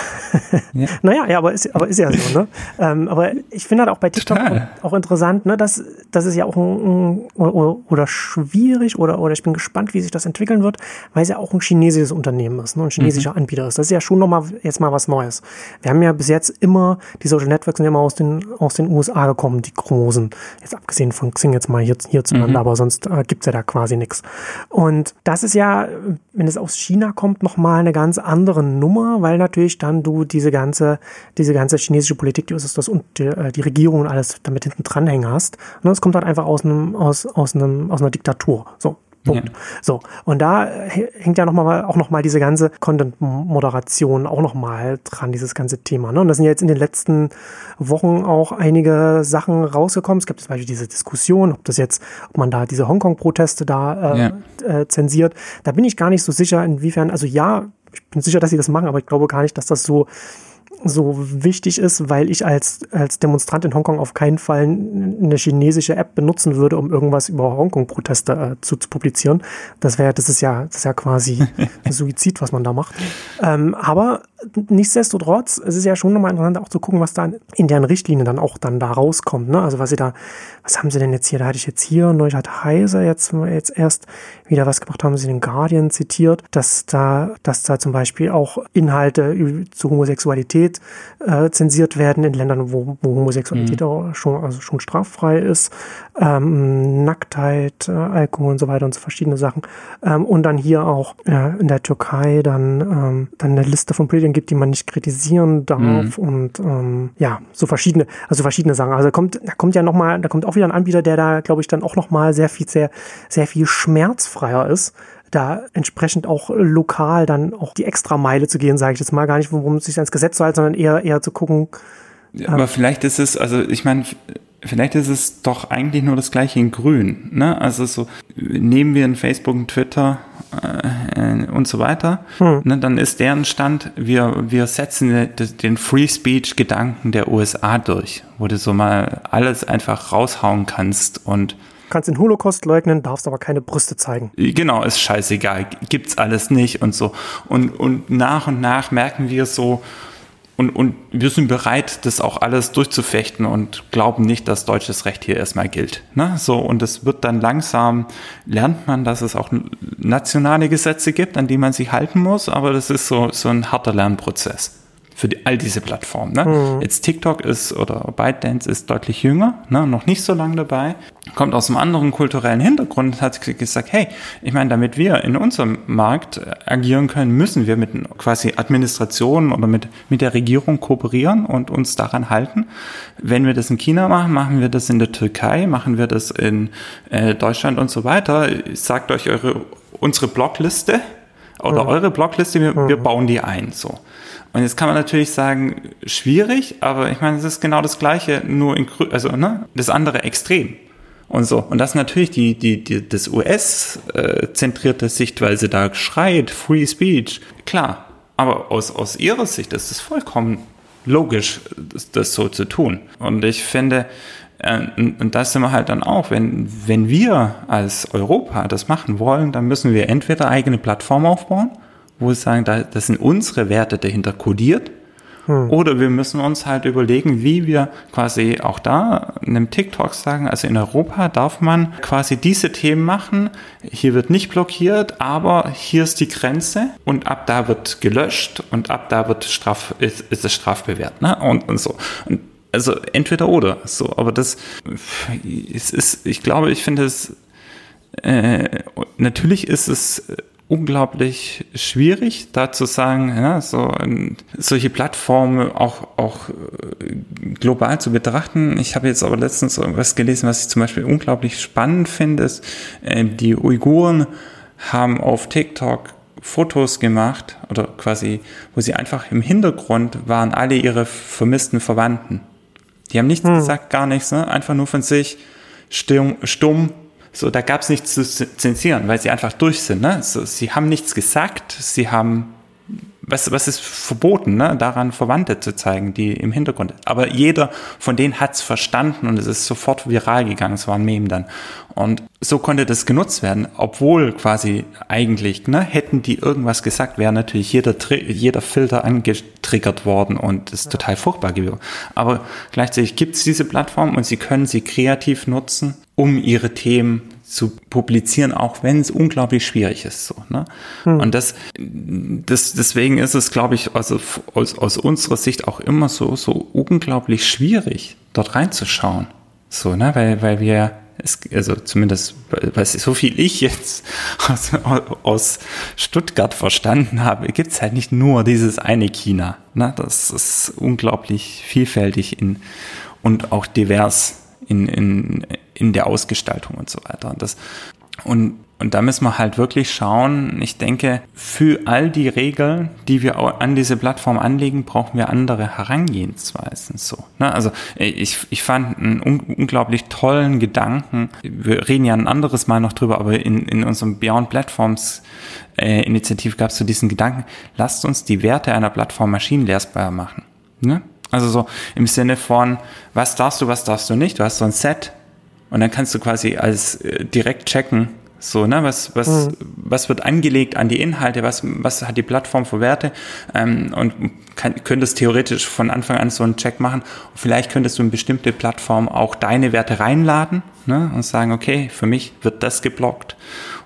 ja. naja, ja, aber ist, aber ist ja so, ne? ähm, aber ich finde halt auch bei TikTok Total. auch interessant, ne, dass das ist ja auch ein, ein, oder, oder schwierig oder, oder ich bin gespannt, wie sich das entwickeln wird, weil es ja auch ein chinesisches Unternehmen ist, ne, ein chinesischer mhm. Anbieter ist. Das ist ja schon nochmal jetzt mal was Neues. Wir haben ja bis jetzt immer, die Social Networks sind ja immer aus den, aus den USA gekommen, die großen. Jetzt abgesehen von Xing jetzt mal hier, hierzulande, mhm. aber sonst äh, gibt's ja da quasi nichts. Und das ist ja, wenn es aus China kommt, nochmal eine ganz andere Nummer, weil natürlich dann du diese ganze, diese ganze chinesische Politik, die USSR und die, äh, die Regierung und alles damit hinten dranhängen hast. Und das kommt halt einfach aus einem, aus, aus einem, aus einer Diktatur. So. Punkt. Ja. So. Und da hängt ja noch mal, auch nochmal diese ganze Content-Moderation auch nochmal dran, dieses ganze Thema. Ne? Und da sind ja jetzt in den letzten Wochen auch einige Sachen rausgekommen. Es gibt zum Beispiel diese Diskussion, ob das jetzt, ob man da diese Hongkong-Proteste da äh, ja. äh, zensiert. Da bin ich gar nicht so sicher, inwiefern, also ja, ich bin sicher, dass sie das machen, aber ich glaube gar nicht, dass das so so wichtig ist, weil ich als, als Demonstrant in Hongkong auf keinen Fall eine chinesische App benutzen würde, um irgendwas über Hongkong-Proteste äh, zu, zu publizieren. Das wäre, das ist ja, das ist ja quasi ein Suizid, was man da macht. Ähm, aber nichtsdestotrotz, es ist ja schon nochmal interessant auch zu gucken, was da in deren Richtlinien dann auch dann da rauskommt. Ne? Also was sie da, was haben sie denn jetzt hier? Da hatte ich jetzt hier, neulich hat Heise jetzt, jetzt erst wieder was gemacht, haben sie den Guardian zitiert, dass da, dass da zum Beispiel auch Inhalte zu Homosexualität äh, zensiert werden in Ländern, wo, wo Homosexualität mhm. auch schon, also schon straffrei ist, ähm, Nacktheit, äh, Alkohol und so weiter und so verschiedene Sachen. Ähm, und dann hier auch äh, in der Türkei dann, ähm, dann eine Liste von Politikern Medien gibt, die man nicht kritisieren darf mhm. und ähm, ja, so verschiedene, also verschiedene Sachen. Also kommt, da kommt ja noch mal, da kommt auch wieder ein Anbieter, der da, glaube ich, dann auch noch mal sehr viel, sehr, sehr viel schmerzfreier ist da entsprechend auch lokal dann auch die Extrameile zu gehen, sage ich jetzt mal gar nicht, worum es sich ans Gesetz zu halten, sondern eher eher zu gucken. Ja, aber vielleicht ist es, also ich meine, vielleicht ist es doch eigentlich nur das gleiche in Grün. Ne? Also so nehmen wir in Facebook und Twitter äh, und so weiter, hm. ne, dann ist deren Stand, wir, wir setzen den Free Speech-Gedanken der USA durch, wo du so mal alles einfach raushauen kannst und kannst den Holocaust leugnen, darfst aber keine Brüste zeigen. Genau, ist scheißegal, gibt's alles nicht und so. Und, und nach und nach merken wir so, und, und wir sind bereit, das auch alles durchzufechten und glauben nicht, dass deutsches Recht hier erstmal gilt. Ne? So, und es wird dann langsam, lernt man, dass es auch nationale Gesetze gibt, an die man sich halten muss, aber das ist so, so ein harter Lernprozess für die, all diese Plattformen. Ne? Mhm. Jetzt TikTok ist oder ByteDance ist deutlich jünger, ne? noch nicht so lange dabei, kommt aus einem anderen kulturellen Hintergrund und hat gesagt, hey, ich meine, damit wir in unserem Markt agieren können, müssen wir mit quasi Administrationen oder mit, mit der Regierung kooperieren und uns daran halten. Wenn wir das in China machen, machen wir das in der Türkei, machen wir das in äh, Deutschland und so weiter. Sagt euch eure unsere Blogliste oder mhm. eure Blogliste, wir, mhm. wir bauen die ein. So. Und jetzt kann man natürlich sagen, schwierig, aber ich meine, es ist genau das Gleiche, nur in, also, ne, das andere Extrem. Und so. Und das natürlich die, die, die, das US-zentrierte Sichtweise da schreit, Free Speech. Klar. Aber aus, aus ihrer Sicht ist es vollkommen logisch, das, das so zu tun. Und ich finde, äh, und das sind wir halt dann auch, wenn, wenn wir als Europa das machen wollen, dann müssen wir entweder eigene Plattformen aufbauen, wo wir sagen, da, das sind unsere Werte dahinter kodiert. Hm. Oder wir müssen uns halt überlegen, wie wir quasi auch da in einem TikTok sagen, also in Europa darf man quasi diese Themen machen, hier wird nicht blockiert, aber hier ist die Grenze und ab da wird gelöscht und ab da wird Straf, ist, ist es strafbewehrt, ne? Und, und so. Und also entweder oder, so, aber das es ist, ich glaube, ich finde es, äh, natürlich ist es unglaublich schwierig, da zu sagen, ja, so solche Plattformen auch, auch äh, global zu betrachten. Ich habe jetzt aber letztens was gelesen, was ich zum Beispiel unglaublich spannend finde, ist, äh, die Uiguren haben auf TikTok Fotos gemacht oder quasi, wo sie einfach im Hintergrund waren alle ihre vermissten Verwandten. Die haben nichts hm. gesagt, gar nichts, ne? einfach nur von sich stumm, stumm so, da gab es nichts zu zensieren, weil sie einfach durch sind. Ne? So, sie haben nichts gesagt, sie haben, was, was ist verboten, ne? daran Verwandte zu zeigen, die im Hintergrund. Aber jeder von denen hat es verstanden und es ist sofort viral gegangen, es war ein Meme dann. Und so konnte das genutzt werden, obwohl quasi eigentlich, ne, hätten die irgendwas gesagt, wäre natürlich jeder, jeder Filter angetriggert worden und ist total furchtbar gewesen. Aber gleichzeitig gibt es diese Plattform und sie können sie kreativ nutzen um ihre Themen zu publizieren, auch wenn es unglaublich schwierig ist. So, ne? Hm. Und das, das, deswegen ist es, glaube ich, also aus, aus unserer Sicht auch immer so, so unglaublich schwierig, dort reinzuschauen. So, ne? Weil, weil wir es, also zumindest, weil so viel ich jetzt aus, aus Stuttgart verstanden habe, gibt es halt nicht nur dieses eine China. Ne? Das ist unglaublich vielfältig in, und auch divers in, in, in der Ausgestaltung und so weiter. Und das, und, und da müssen wir halt wirklich schauen. Ich denke, für all die Regeln, die wir an diese Plattform anlegen, brauchen wir andere Herangehensweisen. So, ne? Also ich, ich fand einen un unglaublich tollen Gedanken. Wir reden ja ein anderes Mal noch drüber, aber in, in unserem Beyond Platforms äh, Initiative gab es so diesen Gedanken, lasst uns die Werte einer Plattform maschinenlesbar machen. Ne? Also so im Sinne von, was darfst du, was darfst du nicht. Du hast so ein Set und dann kannst du quasi als äh, direkt checken, so, ne, was, was, mhm. was wird angelegt an die Inhalte, was, was hat die Plattform für Werte ähm, und kann, könntest theoretisch von Anfang an so einen Check machen. Und vielleicht könntest du in bestimmte Plattformen auch deine Werte reinladen ne, und sagen, okay, für mich wird das geblockt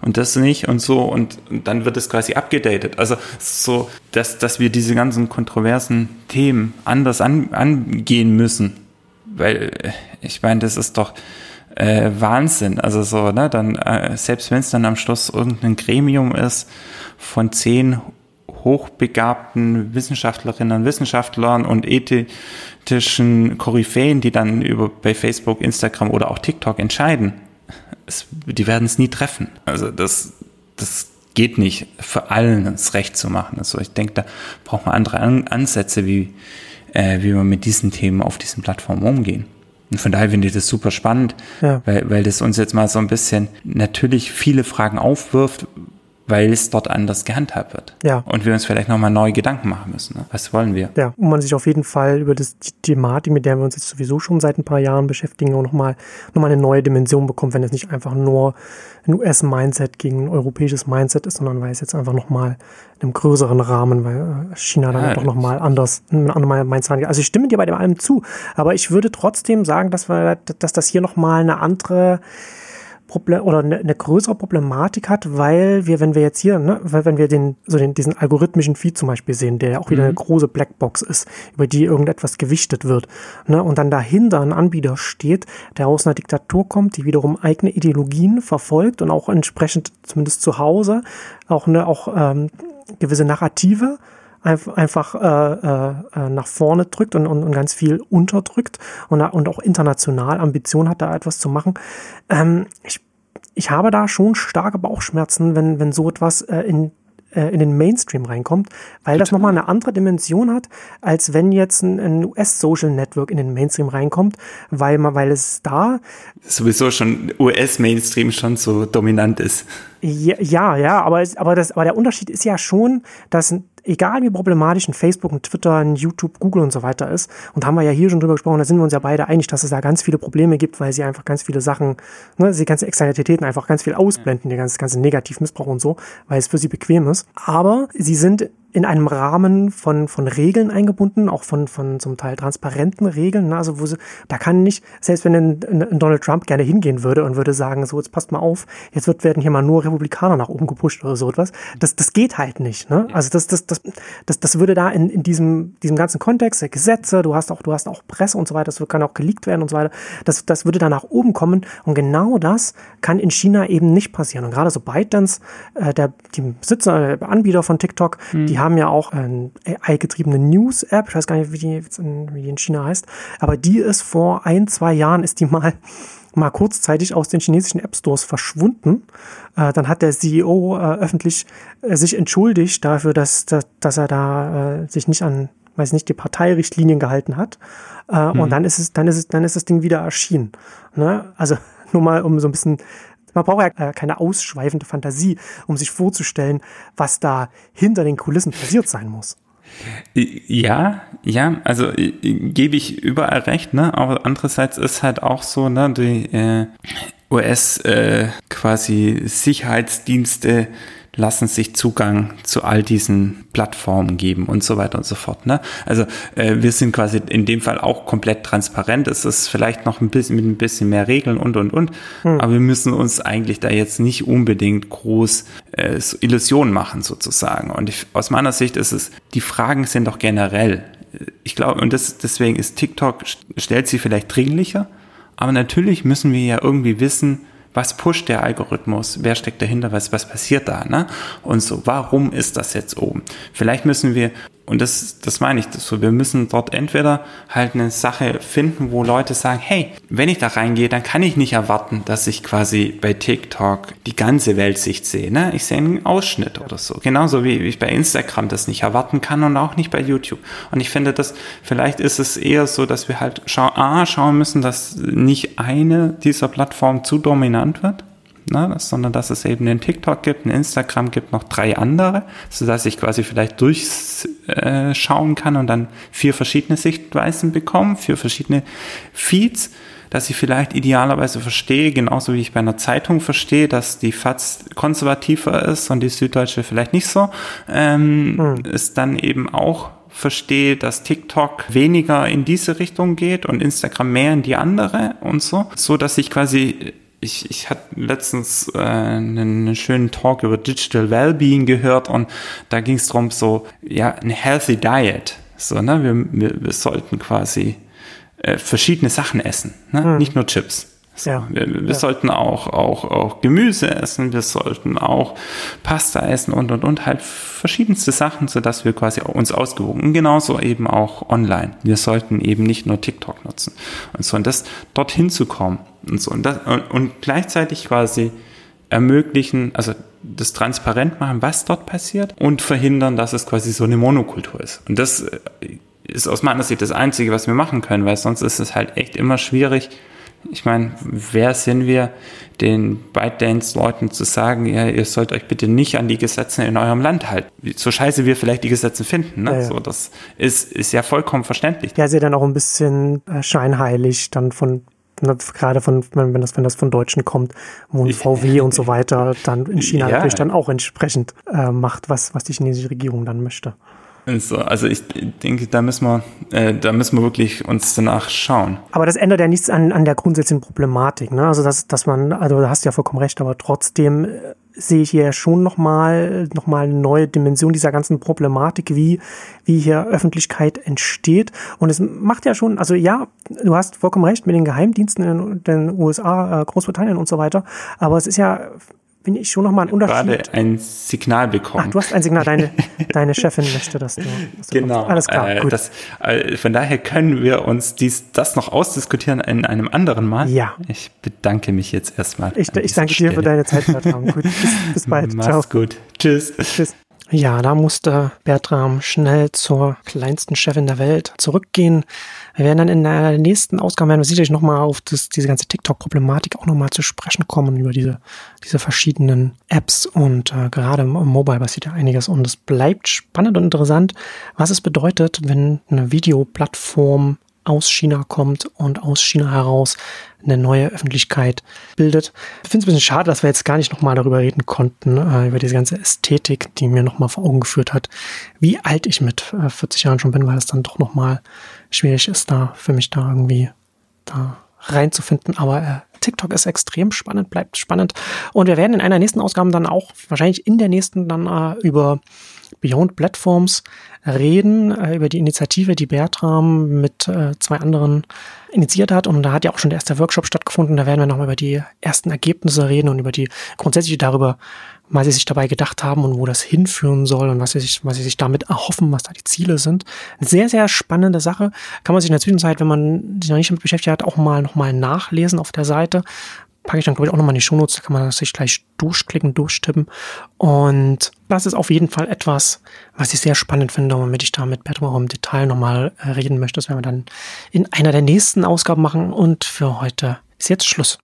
und das nicht und so und, und dann wird es quasi abgedatet. Also so, dass, dass wir diese ganzen kontroversen Themen anders an, angehen müssen, weil äh, ich meine, das ist doch äh, Wahnsinn. Also so, ne, dann, äh, selbst wenn es dann am Schluss irgendein Gremium ist von zehn hochbegabten Wissenschaftlerinnen und Wissenschaftlern und ethischen Koryphäen, die dann über bei Facebook, Instagram oder auch TikTok entscheiden, es, die werden es nie treffen. Also das, das geht nicht, für allen das Recht zu machen. Also ich denke, da braucht man andere Ansätze, wie, äh, wie man mit diesen Themen auf diesen Plattformen umgehen. Und von daher finde ich das super spannend, ja. weil, weil das uns jetzt mal so ein bisschen natürlich viele Fragen aufwirft, weil es dort anders gehandhabt wird. Ja. Und wir uns vielleicht nochmal neue Gedanken machen müssen. Ne? Was wollen wir? Ja, und man sich auf jeden Fall über das, die Thematik, mit der wir uns jetzt sowieso schon seit ein paar Jahren beschäftigen, auch nochmal noch mal eine neue Dimension bekommt, wenn es nicht einfach nur ein US-Mindset gegen ein europäisches Mindset ist, sondern weil es jetzt einfach nochmal in einem größeren Rahmen, weil äh, China dann ja, doch nochmal anders, nochmal Mindset angeht. Also ich stimme dir bei dem allem zu, aber ich würde trotzdem sagen, dass wir, dass das hier nochmal eine andere Problem oder eine, eine größere Problematik hat, weil wir, wenn wir jetzt hier, ne, weil wenn wir den, so den, diesen algorithmischen Feed zum Beispiel sehen, der ja auch wieder mhm. eine große Blackbox ist, über die irgendetwas gewichtet wird, ne, und dann dahinter ein Anbieter steht, der aus einer Diktatur kommt, die wiederum eigene Ideologien verfolgt und auch entsprechend zumindest zu Hause auch eine, auch ähm, gewisse Narrative einfach äh, äh, nach vorne drückt und, und, und ganz viel unterdrückt und, und auch international Ambition hat, da etwas zu machen. Ähm, ich, ich habe da schon starke Bauchschmerzen, wenn, wenn so etwas äh, in äh, in den Mainstream reinkommt, weil das nochmal eine andere Dimension hat, als wenn jetzt ein, ein US-Social Network in den Mainstream reinkommt, weil man, weil es da sowieso schon US-Mainstream schon so dominant ist. Ja, ja, ja aber, aber, das, aber der Unterschied ist ja schon, dass egal wie problematisch ein Facebook, ein Twitter, ein YouTube, Google und so weiter ist, und haben wir ja hier schon drüber gesprochen, da sind wir uns ja beide einig, dass es da ganz viele Probleme gibt, weil sie einfach ganz viele Sachen, ne, die ganzen Externalitäten einfach ganz viel ausblenden, die ganze, ganze Negativmissbrauch und so, weil es für sie bequem ist. Aber sie sind in einem Rahmen von, von Regeln eingebunden, auch von, von zum Teil transparenten Regeln. Ne? Also wo sie, da kann nicht, selbst wenn ein, ein Donald Trump gerne hingehen würde und würde sagen, so jetzt passt mal auf, jetzt wird, werden hier mal nur Republikaner nach oben gepusht oder so etwas. Das, das geht halt nicht. Ne? Also das, das, das, das, das würde da in, in diesem, diesem ganzen Kontext, Gesetze, du hast auch, du hast auch Presse und so weiter, das kann auch geleakt werden und so weiter, das, das würde da nach oben kommen. Und genau das kann in China eben nicht passieren. Und gerade so ByteDance, äh, der, die Besitzer, der Anbieter von TikTok, hm. die haben ja auch eine AI-getriebene News-App, ich weiß gar nicht, wie die, in, wie die in China heißt, aber die ist vor ein, zwei Jahren, ist die mal mal kurzzeitig aus den chinesischen App Stores verschwunden. Äh, dann hat der CEO äh, öffentlich äh, sich entschuldigt dafür, dass, dass, dass er da äh, sich nicht an, weiß nicht, die Parteirichtlinien gehalten hat. Äh, mhm. Und dann ist es, dann ist es, dann ist das Ding wieder erschienen. Ne? Also nur mal um so ein bisschen man braucht ja äh, keine ausschweifende Fantasie, um sich vorzustellen, was da hinter den Kulissen passiert sein muss. Ja, ja, also gebe ich überall recht, ne? Aber andererseits ist halt auch so, ne, die äh, US äh, quasi Sicherheitsdienste lassen sich Zugang zu all diesen Plattformen geben und so weiter und so fort. Ne? Also äh, wir sind quasi in dem Fall auch komplett transparent. Es ist vielleicht noch ein bisschen mit ein bisschen mehr Regeln und und und, hm. aber wir müssen uns eigentlich da jetzt nicht unbedingt groß äh, Illusionen machen sozusagen. Und ich, aus meiner Sicht ist es, die Fragen sind doch generell. Ich glaube, und das, deswegen ist TikTok, stellt sie vielleicht dringlicher, aber natürlich müssen wir ja irgendwie wissen, was pusht der Algorithmus, wer steckt dahinter, was, was passiert da, ne? Und so, warum ist das jetzt oben? Vielleicht müssen wir und das, das meine ich so. Wir müssen dort entweder halt eine Sache finden, wo Leute sagen, hey, wenn ich da reingehe, dann kann ich nicht erwarten, dass ich quasi bei TikTok die ganze Weltsicht sehe. Ne? Ich sehe einen Ausschnitt oder so. Genauso wie ich bei Instagram das nicht erwarten kann und auch nicht bei YouTube. Und ich finde, dass vielleicht ist es eher so, dass wir halt schau A, schauen müssen, dass nicht eine dieser Plattformen zu dominant wird ne, sondern dass es eben einen TikTok gibt, einen Instagram gibt, noch drei andere, sodass ich quasi vielleicht durchschauen kann und dann vier verschiedene Sichtweisen bekomme, vier verschiedene Feeds, dass ich vielleicht idealerweise verstehe, genauso wie ich bei einer Zeitung verstehe, dass die FAZ konservativer ist und die Süddeutsche vielleicht nicht so, ähm, hm. ist dann eben auch verstehe, dass TikTok weniger in diese Richtung geht und Instagram mehr in die andere und so, so dass ich quasi ich, ich hatte letztens äh, einen, schönen Talk über Digital Wellbeing gehört und da ging es darum, so, ja, eine healthy diet. So, ne? Wir, wir, wir sollten quasi äh, verschiedene Sachen essen, ne? Hm. nicht nur Chips. So, ja. Wir, wir ja. sollten auch, auch, auch Gemüse essen, wir sollten auch Pasta essen und und und halt verschiedenste Sachen, sodass wir quasi uns ausgewogen und genauso eben auch online. Wir sollten eben nicht nur TikTok nutzen und so und das dorthin zu kommen und so und, das, und, und gleichzeitig quasi ermöglichen, also das transparent machen, was dort passiert und verhindern, dass es quasi so eine Monokultur ist. Und das äh, ist aus meiner Sicht das Einzige, was wir machen können, weil sonst ist es halt echt immer schwierig, Ich meine, wer sind wir, den ByteDance-Leuten zu sagen, ja, ihr sollt euch bitte nicht an die Gesetze in eurem Land halten. So scheiße wir vielleicht die Gesetze finden. Ne? Ja, ja. So, das ist, ist ja vollkommen verständlich. Ja, ist ja dann auch ein bisschen äh, scheinheilig dann von ne, gerade von, wenn das, wenn das von Deutschen kommt, wo ein VW und so weiter dann in China ja. natürlich dann auch entsprechend äh, macht, was, was die chinesische Regierung dann möchte. So, also ich denke, da müssen wir, äh, da müssen wir wirklich uns danach schauen. Aber das ändert ja nichts an, an der grundsätzlichen Problematik. Ne? Also dass, dass man, also da hast du ja vollkommen recht, aber trotzdem äh, sehe ich hier schon nochmal noch mal eine neue Dimension dieser ganzen Problematik, wie, wie hier Öffentlichkeit entsteht. Und es macht ja schon, also ja, du hast vollkommen recht mit den Geheimdiensten in den USA, äh, Großbritannien und so weiter, aber es ist ja bin ich schon nochmal ein Unterschied. gerade ein Signal bekommen. Ach, du hast ein Signal, deine, deine Chefin möchte, dass du, dass du Genau. Kommst. Alles klar, äh, gut. Das, äh, von daher können wir uns dies, das noch ausdiskutieren in einem anderen Mal. Ja. Ich bedanke mich jetzt erstmal. Ich, ich danke Stelle. dir für deine Zeit, gut, bis, bis bald. Mach's Ciao. gut. Tschüss. Tschüss. Ja, da musste Bertram schnell zur kleinsten Chefin der Welt zurückgehen. Wir werden dann in der nächsten Ausgabe werden wir sicherlich nochmal auf das, diese ganze TikTok-Problematik auch nochmal zu sprechen kommen, über diese, diese verschiedenen Apps und äh, gerade im Mobile passiert ja einiges und es bleibt spannend und interessant, was es bedeutet, wenn eine Videoplattform aus China kommt und aus China heraus eine neue Öffentlichkeit bildet. Ich finde es ein bisschen schade, dass wir jetzt gar nicht nochmal darüber reden konnten, äh, über diese ganze Ästhetik, die mir nochmal vor Augen geführt hat, wie alt ich mit äh, 40 Jahren schon bin, weil es dann doch nochmal schwierig ist, da für mich da irgendwie da reinzufinden. Aber äh, TikTok ist extrem spannend, bleibt spannend. Und wir werden in einer nächsten Ausgabe dann auch, wahrscheinlich in der nächsten, dann äh, über Beyond Platforms reden, äh, über die Initiative, die Bertram mit äh, zwei anderen initiiert hat. Und da hat ja auch schon der erste Workshop stattgefunden. Da werden wir nochmal über die ersten Ergebnisse reden und über die grundsätzlich darüber, was sie sich dabei gedacht haben und wo das hinführen soll und was sie sich, was sie sich damit erhoffen, was da die Ziele sind. Eine sehr, sehr spannende Sache. Kann man sich in der Zwischenzeit, wenn man sich noch nicht damit beschäftigt hat, auch mal nochmal nachlesen auf der Seite packe ich dann, glaube ich, auch nochmal in die Shownotes, da kann man sich gleich durchklicken, durchtippen. Und das ist auf jeden Fall etwas, was ich sehr spannend finde, womit ich da mit Bertram auch im Detail nochmal äh, reden möchte. Das werden wir dann in einer der nächsten Ausgaben machen. Und für heute ist jetzt Schluss.